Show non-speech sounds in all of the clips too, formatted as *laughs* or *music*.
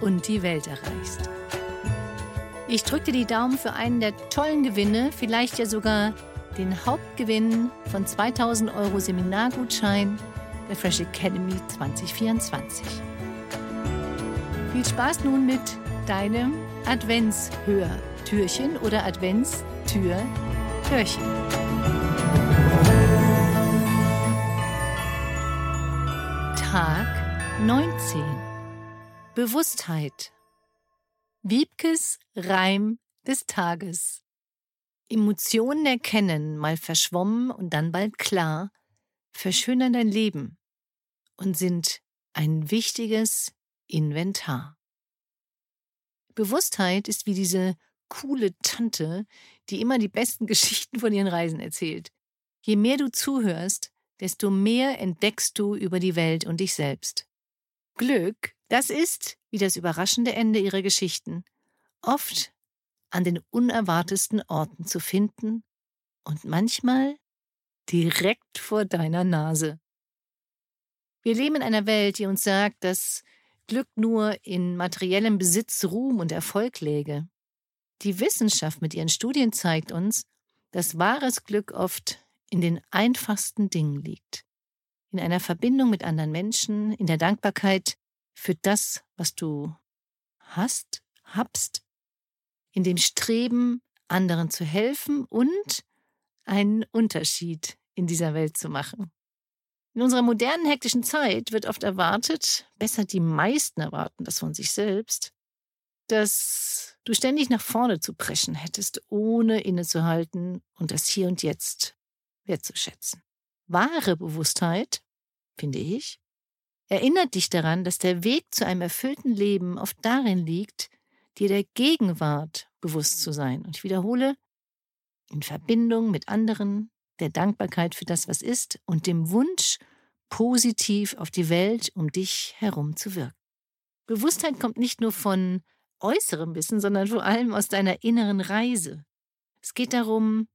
und die Welt erreichst. Ich drücke dir die Daumen für einen der tollen Gewinne, vielleicht ja sogar den Hauptgewinn von 2000 Euro Seminargutschein der Fresh Academy 2024. Viel Spaß nun mit deinem Adventshörtürchen oder Adventstür-Türchen. Tag 19 Bewusstheit. Wiebkes Reim des Tages. Emotionen erkennen, mal verschwommen und dann bald klar, verschönern dein Leben und sind ein wichtiges Inventar. Bewusstheit ist wie diese coole Tante, die immer die besten *laughs* Geschichten von ihren Reisen erzählt. Je mehr du zuhörst, desto mehr entdeckst du über die Welt und dich selbst. Glück das ist, wie das überraschende Ende ihrer Geschichten, oft an den unerwartesten Orten zu finden und manchmal direkt vor deiner Nase. Wir leben in einer Welt, die uns sagt, dass Glück nur in materiellem Besitz, Ruhm und Erfolg läge. Die Wissenschaft mit ihren Studien zeigt uns, dass wahres Glück oft in den einfachsten Dingen liegt. In einer Verbindung mit anderen Menschen, in der Dankbarkeit für das, was du hast, habst, in dem Streben, anderen zu helfen und einen Unterschied in dieser Welt zu machen. In unserer modernen hektischen Zeit wird oft erwartet, besser die meisten erwarten das von sich selbst, dass du ständig nach vorne zu preschen hättest, ohne innezuhalten und das Hier und Jetzt wertzuschätzen. Wahre Bewusstheit, finde ich, erinnert dich daran, dass der Weg zu einem erfüllten Leben oft darin liegt, dir der Gegenwart bewusst zu sein. Und ich wiederhole, in Verbindung mit anderen, der Dankbarkeit für das, was ist und dem Wunsch, positiv auf die Welt um dich herum zu wirken. Bewusstheit kommt nicht nur von äußerem Wissen, sondern vor allem aus deiner inneren Reise. Es geht darum,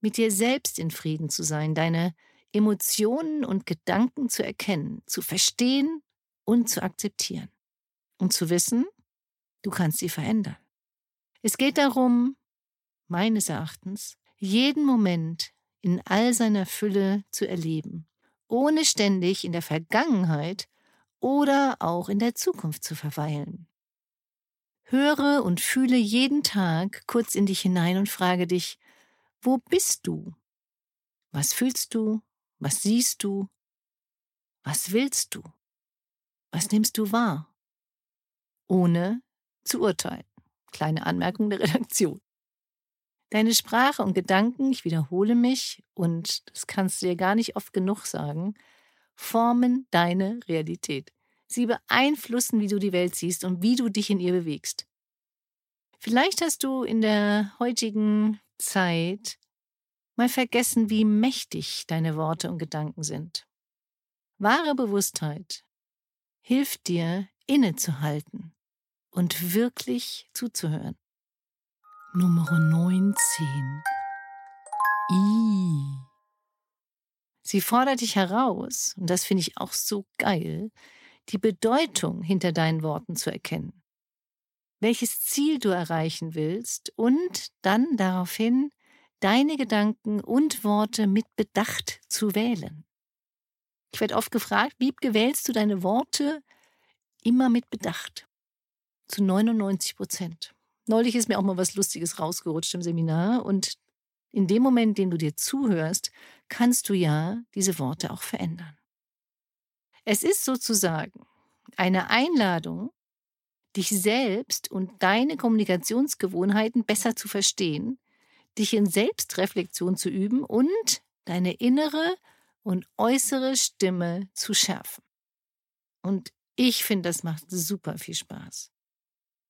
mit dir selbst in Frieden zu sein, deine Emotionen und Gedanken zu erkennen, zu verstehen und zu akzeptieren. Und zu wissen, du kannst sie verändern. Es geht darum, meines Erachtens, jeden Moment in all seiner Fülle zu erleben, ohne ständig in der Vergangenheit oder auch in der Zukunft zu verweilen. Höre und fühle jeden Tag kurz in dich hinein und frage dich, wo bist du? Was fühlst du? Was siehst du? Was willst du? Was nimmst du wahr? Ohne zu urteilen. Kleine Anmerkung der Redaktion. Deine Sprache und Gedanken, ich wiederhole mich, und das kannst du dir gar nicht oft genug sagen, formen deine Realität. Sie beeinflussen, wie du die Welt siehst und wie du dich in ihr bewegst. Vielleicht hast du in der heutigen Zeit mal vergessen, wie mächtig deine Worte und Gedanken sind. Wahre Bewusstheit hilft dir, innezuhalten und wirklich zuzuhören. Nummer 19. I. Sie fordert dich heraus, und das finde ich auch so geil, die Bedeutung hinter deinen Worten zu erkennen. Welches Ziel du erreichen willst und dann daraufhin deine Gedanken und Worte mit Bedacht zu wählen. Ich werde oft gefragt, wie wählst du deine Worte immer mit Bedacht? Zu 99 Prozent. Neulich ist mir auch mal was Lustiges rausgerutscht im Seminar und in dem Moment, dem du dir zuhörst, kannst du ja diese Worte auch verändern. Es ist sozusagen eine Einladung, dich selbst und deine Kommunikationsgewohnheiten besser zu verstehen, dich in Selbstreflexion zu üben und deine innere und äußere Stimme zu schärfen. Und ich finde, das macht super viel Spaß.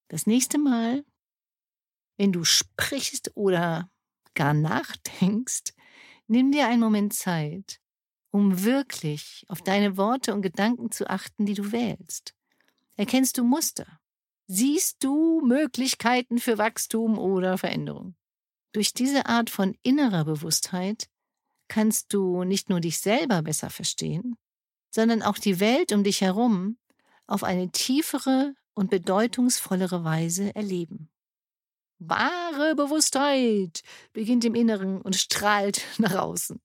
Das nächste Mal, wenn du sprichst oder gar nachdenkst, nimm dir einen Moment Zeit, um wirklich auf deine Worte und Gedanken zu achten, die du wählst. Erkennst du Muster? Siehst du Möglichkeiten für Wachstum oder Veränderung? Durch diese Art von innerer Bewusstheit kannst du nicht nur dich selber besser verstehen, sondern auch die Welt um dich herum auf eine tiefere und bedeutungsvollere Weise erleben. Wahre Bewusstheit beginnt im Inneren und strahlt *laughs* nach außen.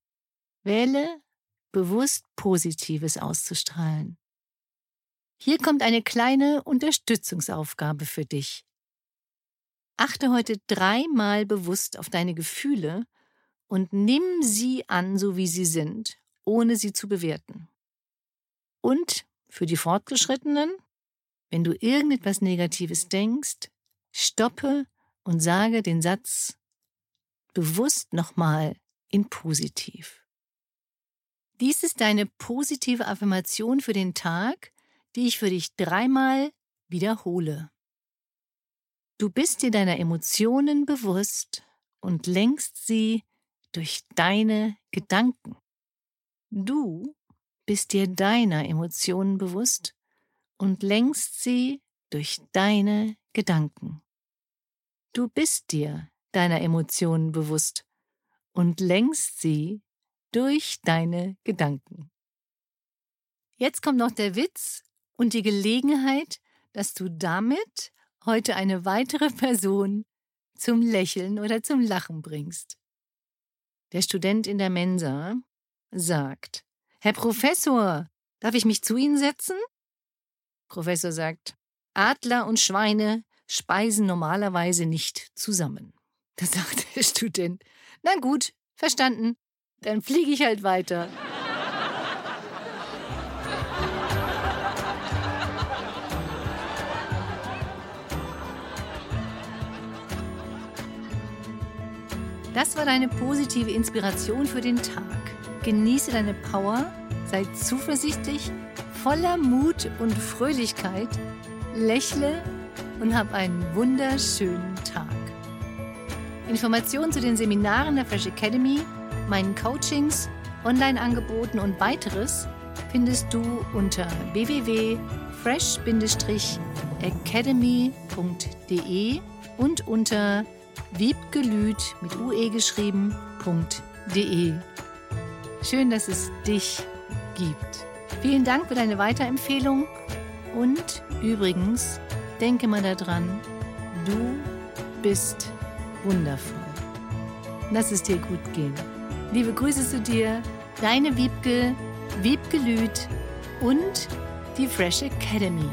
Wähle bewusst Positives auszustrahlen. Hier kommt eine kleine Unterstützungsaufgabe für dich. Achte heute dreimal bewusst auf deine Gefühle und nimm sie an, so wie sie sind, ohne sie zu bewerten. Und für die Fortgeschrittenen, wenn du irgendetwas Negatives denkst, stoppe und sage den Satz bewusst nochmal in positiv. Dies ist deine positive Affirmation für den Tag, die ich für dich dreimal wiederhole. Du bist dir deiner Emotionen bewusst und lenkst sie durch deine Gedanken. Du bist dir deiner Emotionen bewusst und lenkst sie durch deine Gedanken. Du bist dir deiner Emotionen bewusst und lenkst sie durch deine Gedanken. Jetzt kommt noch der Witz und die Gelegenheit, dass du damit heute eine weitere *laughs* Person zum Lächeln oder zum Lachen bringst. Der Student in der Mensa sagt, Herr Professor, darf ich mich zu Ihnen setzen? Professor sagt, Adler und Schweine speisen normalerweise nicht zusammen. Da *laughs* sagt der Student, na gut, verstanden, dann fliege ich halt weiter. Das war deine positive Inspiration für den Tag. Genieße deine Power, sei zuversichtlich, voller Mut und Fröhlichkeit, lächle und hab einen wunderschönen Tag. Informationen zu den Seminaren der Fresh Academy, meinen Coachings, Online-Angeboten und weiteres findest du unter www.fresh-academy.de und unter wiebgelüt mit ue geschrieben.de. Schön, dass es dich gibt. Vielen Dank für deine Weiterempfehlung und übrigens, denke mal daran, du bist wundervoll. Lass es dir gut gehen. Liebe Grüße zu dir, deine Wiebke, Lüth und die Fresh Academy.